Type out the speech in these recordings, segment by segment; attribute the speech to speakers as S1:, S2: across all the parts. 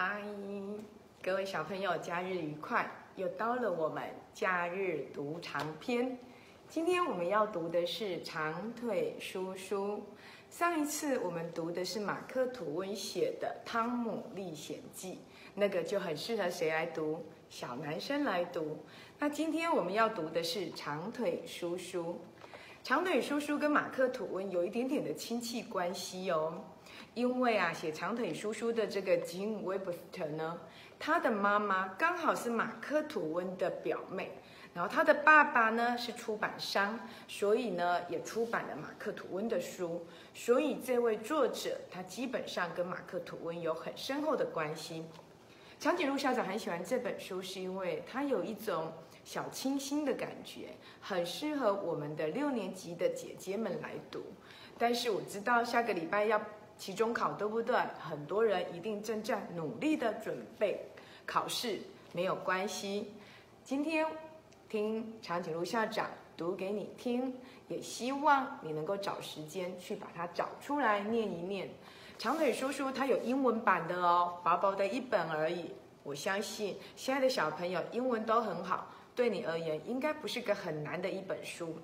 S1: 嗨，各位小朋友，假日愉快！又到了我们假日读长篇。今天我们要读的是长腿叔叔。上一次我们读的是马克吐温写的《汤姆历险记》，那个就很适合谁来读？小男生来读。那今天我们要读的是长腿叔叔。长腿叔叔跟马克吐温有一点点的亲戚关系哦。因为啊，写长腿叔叔的这个吉姆·威伯斯特呢，他的妈妈刚好是马克吐温的表妹，然后他的爸爸呢是出版商，所以呢也出版了马克吐温的书，所以这位作者他基本上跟马克吐温有很深厚的关系。长颈鹿校长很喜欢这本书，是因为它有一种小清新的感觉，很适合我们的六年级的姐姐们来读。但是我知道下个礼拜要。期中考对不对？很多人一定正在努力的准备考试，没有关系。今天听长颈鹿校长读给你听，也希望你能够找时间去把它找出来念一念。长腿叔叔他有英文版的哦，薄薄的一本而已。我相信现在的小朋友英文都很好，对你而言应该不是个很难的一本书。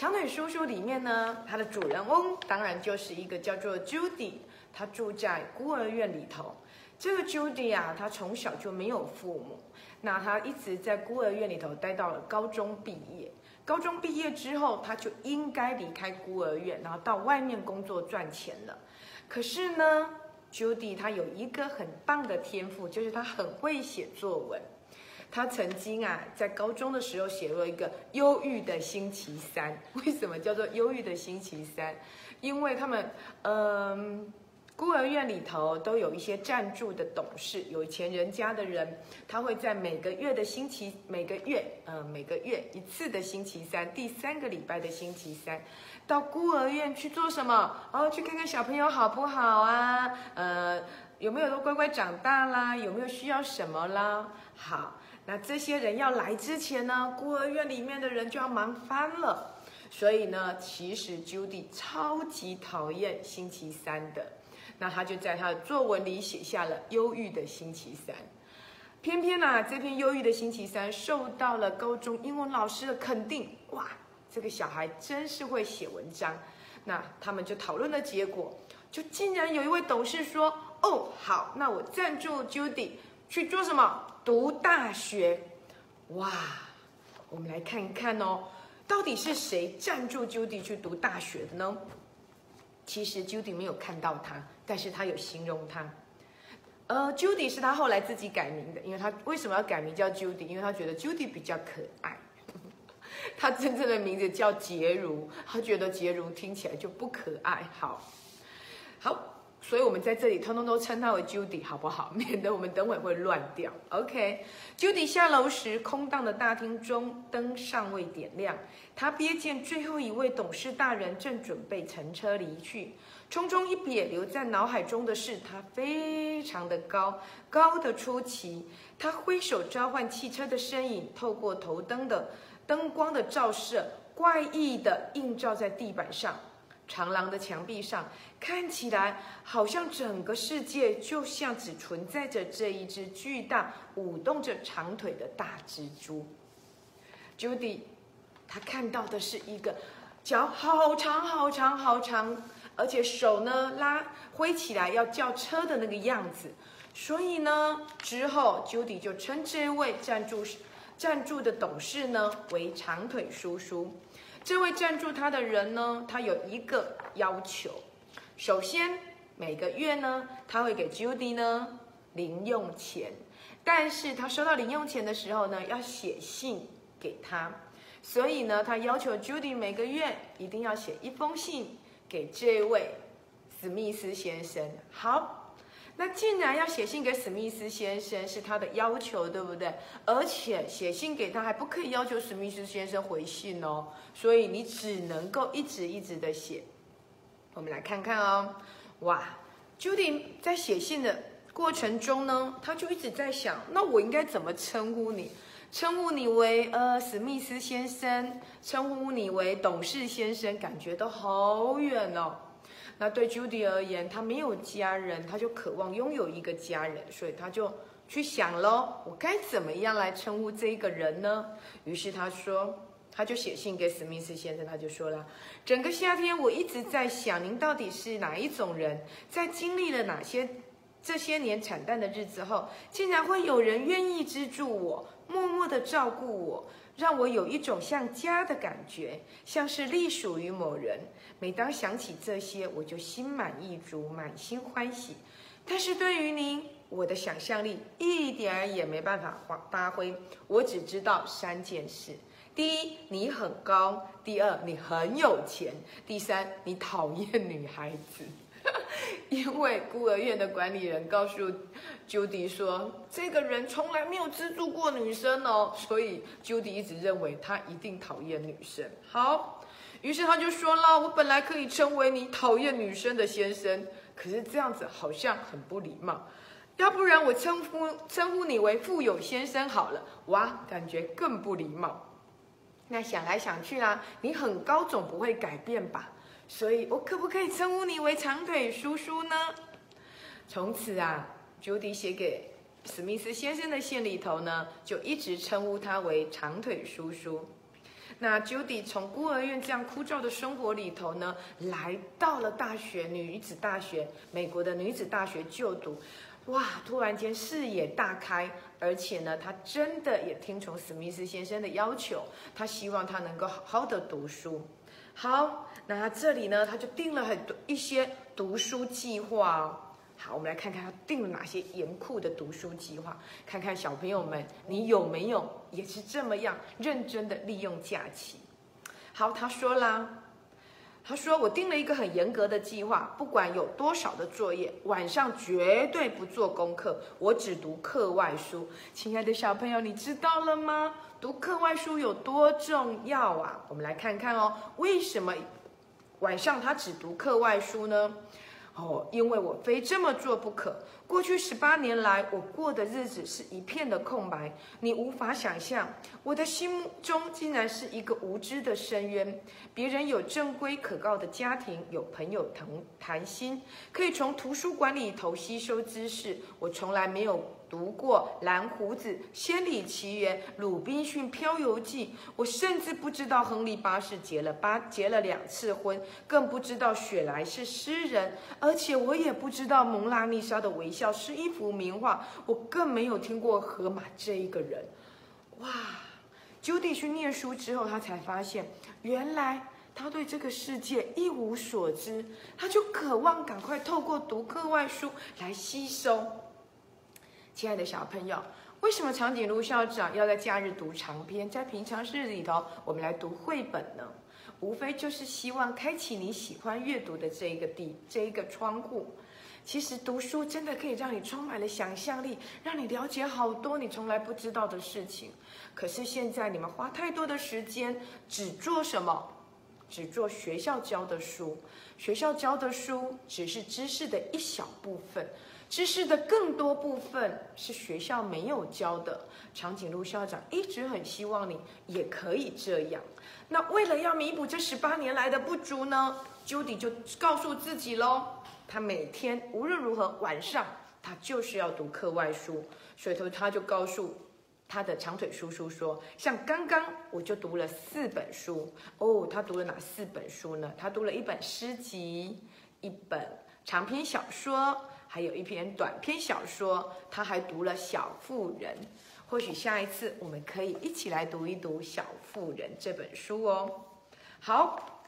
S1: 长腿叔叔里面呢，他的主人翁当然就是一个叫做 Judy，他住在孤儿院里头。这个 Judy 啊，他从小就没有父母，那他一直在孤儿院里头待到了高中毕业。高中毕业之后，他就应该离开孤儿院，然后到外面工作赚钱了。可是呢，Judy 他有一个很棒的天赋，就是他很会写作文。他曾经啊，在高中的时候写了一个《忧郁的星期三》。为什么叫做《忧郁的星期三》？因为他们，嗯，孤儿院里头都有一些赞助的董事，有钱人家的人，他会在每个月的星期，每个月，呃，每个月一次的星期三，第三个礼拜的星期三，到孤儿院去做什么？哦，去看看小朋友好不好啊？呃，有没有都乖乖长大啦？有没有需要什么啦？好。那这些人要来之前呢，孤儿院里面的人就要忙翻了。所以呢，其实 Judy 超级讨厌星期三的。那他就在他的作文里写下了《忧郁的星期三》。偏偏呢，这篇《忧郁的星期三》受到了高中英文老师的肯定。哇，这个小孩真是会写文章。那他们就讨论的结果，就竟然有一位董事说：“哦，好，那我赞助 Judy 去做什么？”读大学，哇！我们来看一看哦，到底是谁赞助 Judy 去读大学的呢？其实 Judy 没有看到他，但是他有形容他。呃，Judy 是他后来自己改名的，因为他为什么要改名叫 Judy？因为他觉得 Judy 比较可爱。他真正的名字叫杰如，他觉得杰如听起来就不可爱。好，好。所以，我们在这里通通都称他为 Judy，好不好？免得我们等会会乱掉。OK，Judy 下楼时，空荡的大厅中灯尚未点亮。他瞥见最后一位董事大人正准备乘车离去，匆匆一瞥，留在脑海中的是他非常的高，高的出奇。他挥手召唤汽车的身影，透过头灯的灯光的照射，怪异的映照在地板上。长廊的墙壁上，看起来好像整个世界就像只存在着这一只巨大、舞动着长腿的大蜘蛛。Judy，他看到的是一个脚好长、好长、好长，而且手呢拉挥起来要叫车的那个样子。所以呢，之后 Judy 就称这位赞助赞助的董事呢为长腿叔叔。这位赞助他的人呢，他有一个要求，首先每个月呢，他会给 Judy 呢零用钱，但是他收到零用钱的时候呢，要写信给他，所以呢，他要求 Judy 每个月一定要写一封信给这位史密斯先生。好。那既然要写信给史密斯先生是他的要求，对不对？而且写信给他还不可以要求史密斯先生回信哦，所以你只能够一直一直的写。我们来看看哦，哇，Judy 在写信的过程中呢，他就一直在想，那我应该怎么称呼你？称呼你为呃史密斯先生，称呼你为董事先生，感觉都好远哦。那对 Judy 而言，她没有家人，她就渴望拥有一个家人，所以她就去想喽，我该怎么样来称呼这一个人呢？于是她说，她就写信给史密斯先生，她就说了，整个夏天我一直在想，您到底是哪一种人，在经历了哪些这些年惨淡的日子后，竟然会有人愿意资助我，默默的照顾我。让我有一种像家的感觉，像是隶属于某人。每当想起这些，我就心满意足，满心欢喜。但是对于您，我的想象力一点儿也没办法发发挥。我只知道三件事：第一，你很高；第二，你很有钱；第三，你讨厌女孩子。因为孤儿院的管理人告诉 Judy 说，这个人从来没有资助过女生哦，所以 Judy 一直认为他一定讨厌女生。好，于是他就说了：“我本来可以称为你讨厌女生的先生，可是这样子好像很不礼貌。要不然我称呼称呼你为富有先生好了，哇，感觉更不礼貌。那想来想去啦，你很高总不会改变吧？”所以，我可不可以称呼你为长腿叔叔呢？从此啊，Judy 写给史密斯先生的信里头呢，就一直称呼他为长腿叔叔。那 Judy 从孤儿院这样枯燥的生活里头呢，来到了大学，女子大学，美国的女子大学就读。哇，突然间视野大开，而且呢，他真的也听从史密斯先生的要求，他希望他能够好好的读书。好，那他这里呢，他就定了很多一些读书计划哦。好，我们来看看他定了哪些严酷的读书计划，看看小朋友们，你有没有也是这么样认真的利用假期？好，他说啦。他说：“我定了一个很严格的计划，不管有多少的作业，晚上绝对不做功课，我只读课外书。亲爱的小朋友，你知道了吗？读课外书有多重要啊？我们来看看哦，为什么晚上他只读课外书呢？”哦，因为我非这么做不可。过去十八年来，我过的日子是一片的空白。你无法想象，我的心目中竟然是一个无知的深渊。别人有正规可靠的家庭，有朋友谈谈心，可以从图书馆里头吸收知识。我从来没有。读过《蓝胡子》《仙里奇缘》《鲁滨逊漂游记》，我甚至不知道亨利八世结了八结了两次婚，更不知道雪莱是诗人，而且我也不知道蒙娜丽莎的微笑是一幅名画，我更没有听过荷马这一个人。哇，Judy 去念书之后，他才发现，原来他对这个世界一无所知，他就渴望赶快透过读课外书来吸收。亲爱的小朋友，为什么长颈鹿校长要在假日读长篇，在平常日里头我们来读绘本呢？无非就是希望开启你喜欢阅读的这一个地这一个窗户。其实读书真的可以让你充满了想象力，让你了解好多你从来不知道的事情。可是现在你们花太多的时间只做什么？只做学校教的书。学校教的书只是知识的一小部分。知识的更多部分是学校没有教的。长颈鹿校长一直很希望你也可以这样。那为了要弥补这十八年来的不足呢，Judy 就告诉自己喽，他每天无论如何晚上他就是要读课外书。所以头他就告诉他的长腿叔叔说，像刚刚我就读了四本书哦。他读了哪四本书呢？他读了一本诗集，一本长篇小说。还有一篇短篇小说，他还读了《小妇人》。或许下一次我们可以一起来读一读《小妇人》这本书哦。好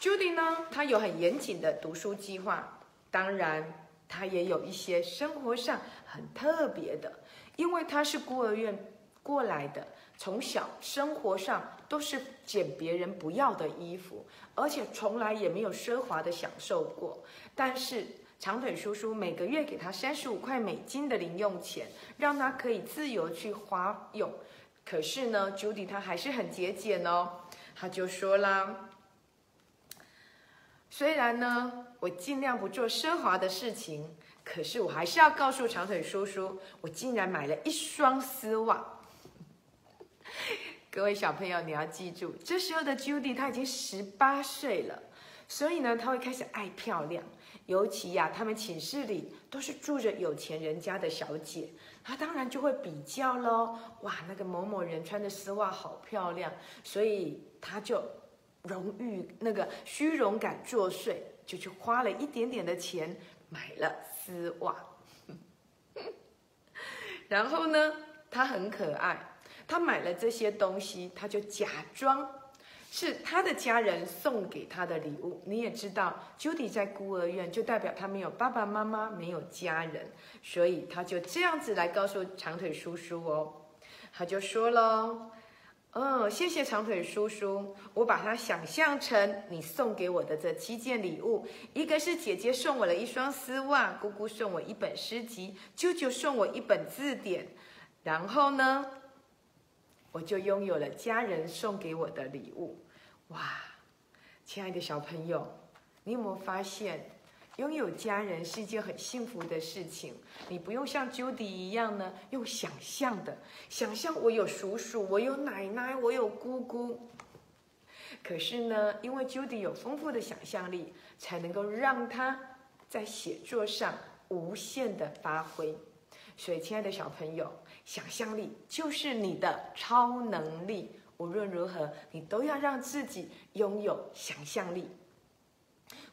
S1: ，Judy 呢，她有很严谨的读书计划，当然她也有一些生活上很特别的，因为她是孤儿院过来的，从小生活上都是捡别人不要的衣服，而且从来也没有奢华的享受过，但是。长腿叔叔每个月给他三十五块美金的零用钱，让他可以自由去花用。可是呢，Judy 他还是很节俭哦。他就说啦：“虽然呢，我尽量不做奢华的事情，可是我还是要告诉长腿叔叔，我竟然买了一双丝袜。”各位小朋友，你要记住，这时候的 Judy 他已经十八岁了。所以呢，他会开始爱漂亮。尤其呀，他们寝室里都是住着有钱人家的小姐，他当然就会比较喽。哇，那个某某人穿的丝袜好漂亮，所以他就荣誉那个虚荣感作祟，就去花了一点点的钱买了丝袜。然后呢，他很可爱，他买了这些东西，他就假装。是他的家人送给他的礼物。你也知道，Judy 在孤儿院，就代表他没有爸爸妈妈，没有家人，所以他就这样子来告诉长腿叔叔哦。他就说喽：“嗯，谢谢长腿叔叔，我把它想象成你送给我的这七件礼物，一个是姐姐送我了一双丝袜，姑姑送我一本诗集，舅舅送我一本字典，然后呢，我就拥有了家人送给我的礼物。”哇，亲爱的小朋友，你有没有发现，拥有家人是一件很幸福的事情？你不用像 Judy 一样呢，用想象的，想象我有叔叔，我有奶奶，我有姑姑。可是呢，因为 Judy 有丰富的想象力，才能够让他在写作上无限的发挥。所以，亲爱的小朋友，想象力就是你的超能力。无论如何，你都要让自己拥有想象力。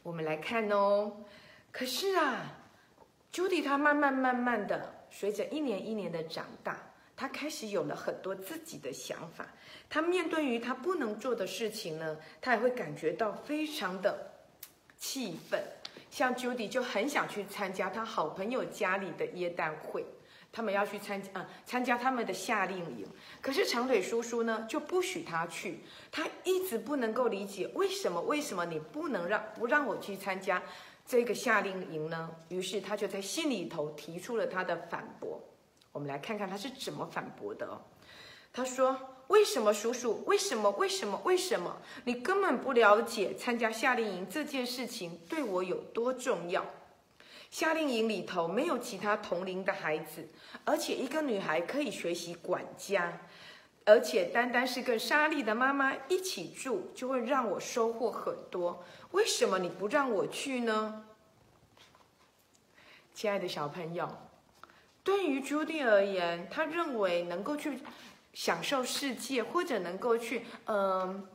S1: 我们来看哦。可是啊，Judy 她慢慢慢慢的，随着一年一年的长大，她开始有了很多自己的想法。她面对于她不能做的事情呢，她也会感觉到非常的气愤。像 Judy 就很想去参加她好朋友家里的耶诞会。他们要去参加啊，参加他们的夏令营。可是长腿叔叔呢，就不许他去。他一直不能够理解为什么，为什么你不能让不让我去参加这个夏令营呢？于是他就在信里头提出了他的反驳。我们来看看他是怎么反驳的。哦他说：“为什么叔叔？为什么？为什么？为什么？你根本不了解参加夏令营这件事情对我有多重要。”夏令营里头没有其他同龄的孩子，而且一个女孩可以学习管家，而且单单是跟莎莉的妈妈一起住，就会让我收获很多。为什么你不让我去呢？亲爱的小朋友，对于朱迪而言，他认为能够去享受世界，或者能够去嗯。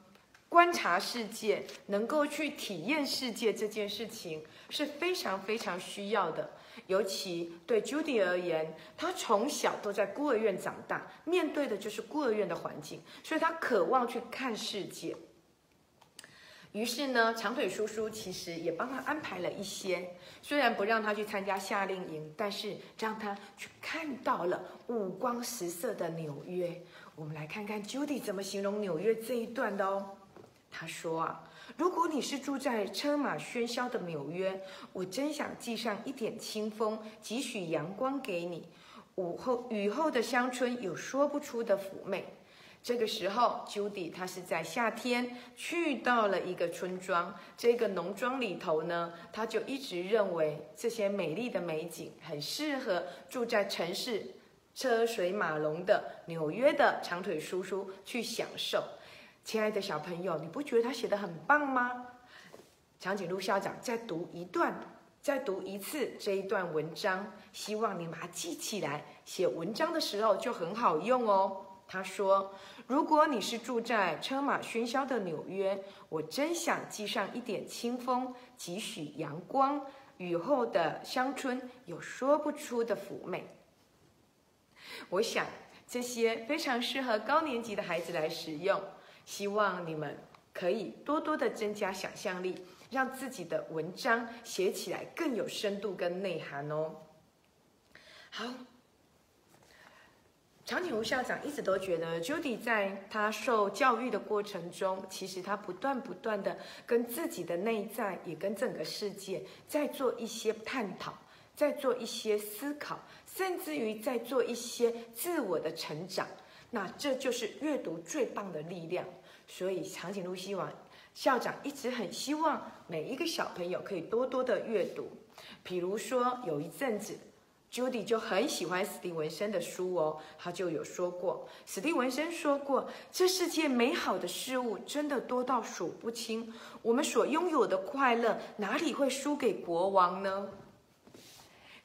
S1: 观察世界，能够去体验世界这件事情是非常非常需要的。尤其对 Judy 而言，她从小都在孤儿院长大，面对的就是孤儿院的环境，所以她渴望去看世界。于是呢，长腿叔叔其实也帮他安排了一些，虽然不让他去参加夏令营，但是让他去看到了五光十色的纽约。我们来看看 Judy 怎么形容纽约这一段的哦。他说啊，如果你是住在车马喧嚣的纽约，我真想寄上一点清风，几许阳光给你。午后雨后的乡村有说不出的妩媚。这个时候，Judy 她是在夏天去到了一个村庄，这个农庄里头呢，他就一直认为这些美丽的美景很适合住在城市车水马龙的纽约的长腿叔叔去享受。亲爱的小朋友，你不觉得他写的很棒吗？长颈鹿校长再读一段，再读一次这一段文章，希望你把它记起来，写文章的时候就很好用哦。他说：“如果你是住在车马喧嚣的纽约，我真想寄上一点清风，几许阳光。雨后的乡村有说不出的妩媚。”我想这些非常适合高年级的孩子来使用。希望你们可以多多的增加想象力，让自己的文章写起来更有深度跟内涵哦。好，长颈鹿校长一直都觉得，Judy 在他受教育的过程中，其实他不断不断的跟自己的内在，也跟整个世界在做一些探讨，在做一些思考，甚至于在做一些自我的成长。那这就是阅读最棒的力量，所以长颈鹿希望校长一直很希望每一个小朋友可以多多的阅读。比如说有一阵子 Judy 就很喜欢史蒂文森的书哦，他就有说过，史蒂文森说过，这世界美好的事物真的多到数不清，我们所拥有的快乐哪里会输给国王呢？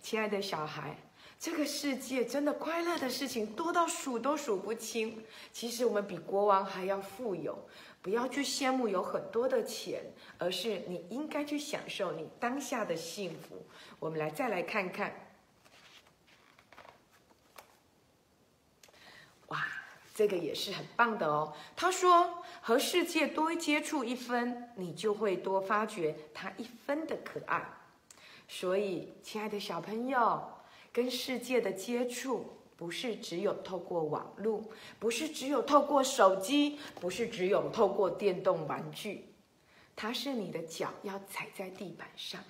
S1: 亲爱的小孩，这个世界真的快乐的事情多到数都数不清。其实我们比国王还要富有，不要去羡慕有很多的钱，而是你应该去享受你当下的幸福。我们来再来看看，哇，这个也是很棒的哦。他说，和世界多接触一分，你就会多发掘它一分的可爱。所以，亲爱的小朋友，跟世界的接触不是只有透过网络，不是只有透过手机，不是只有透过电动玩具，它是你的脚要踩在地板上，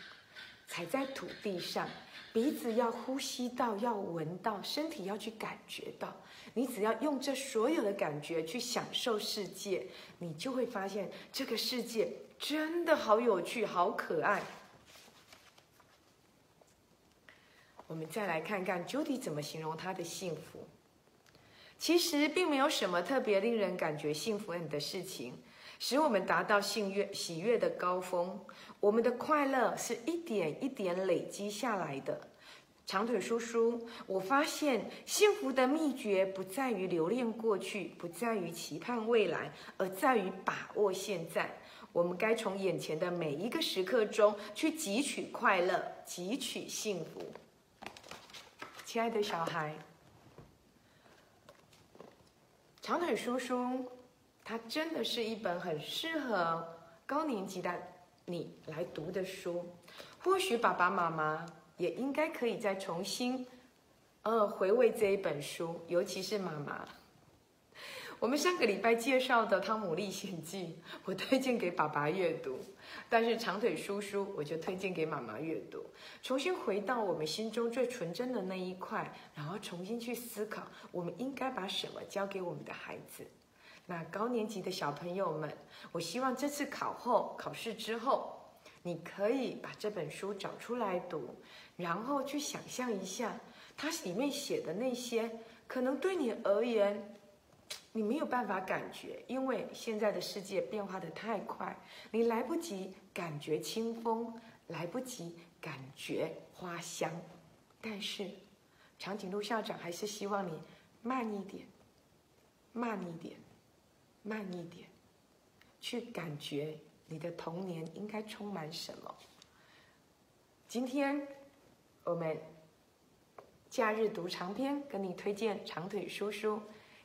S1: 踩在土地上，鼻子要呼吸到，要闻到，身体要去感觉到。你只要用这所有的感觉去享受世界，你就会发现这个世界真的好有趣，好可爱。我们再来看看 Judy 怎么形容她的幸福。其实并没有什么特别令人感觉幸福的事情，使我们达到幸悦喜悦的高峰。我们的快乐是一点一点累积下来的。长腿叔叔，我发现幸福的秘诀不在于留恋过去，不在于期盼未来，而在于把握现在。我们该从眼前的每一个时刻中去汲取快乐，汲取幸福。亲爱的小孩，长腿叔叔，他真的是一本很适合高年级的你来读的书。或许爸爸妈妈也应该可以再重新，呃，回味这一本书，尤其是妈妈。我们上个礼拜介绍的《汤姆历险记》，我推荐给爸爸阅读；但是长腿叔叔，我就推荐给妈妈阅读。重新回到我们心中最纯真的那一块，然后重新去思考，我们应该把什么交给我们的孩子。那高年级的小朋友们，我希望这次考后考试之后，你可以把这本书找出来读，然后去想象一下，它里面写的那些，可能对你而言。你没有办法感觉，因为现在的世界变化的太快，你来不及感觉清风，来不及感觉花香。但是，长颈鹿校长还是希望你慢一点，慢一点，慢一点，去感觉你的童年应该充满什么。今天，我们假日读长篇，跟你推荐长腿叔叔。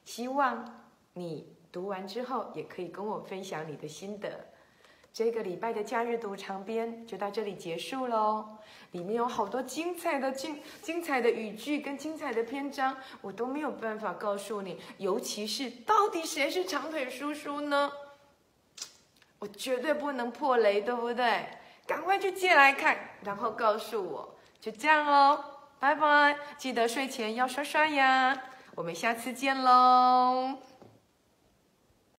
S1: 希望你读完之后也可以跟我分享你的心得。这个礼拜的假日读长篇就到这里结束喽。里面有好多精彩的精精彩的语句跟精彩的篇章，我都没有办法告诉你。尤其是到底谁是长腿叔叔呢？我绝对不能破雷，对不对？赶快去借来看，然后告诉我。就这样喽，拜拜！记得睡前要刷刷牙。我们下次见喽。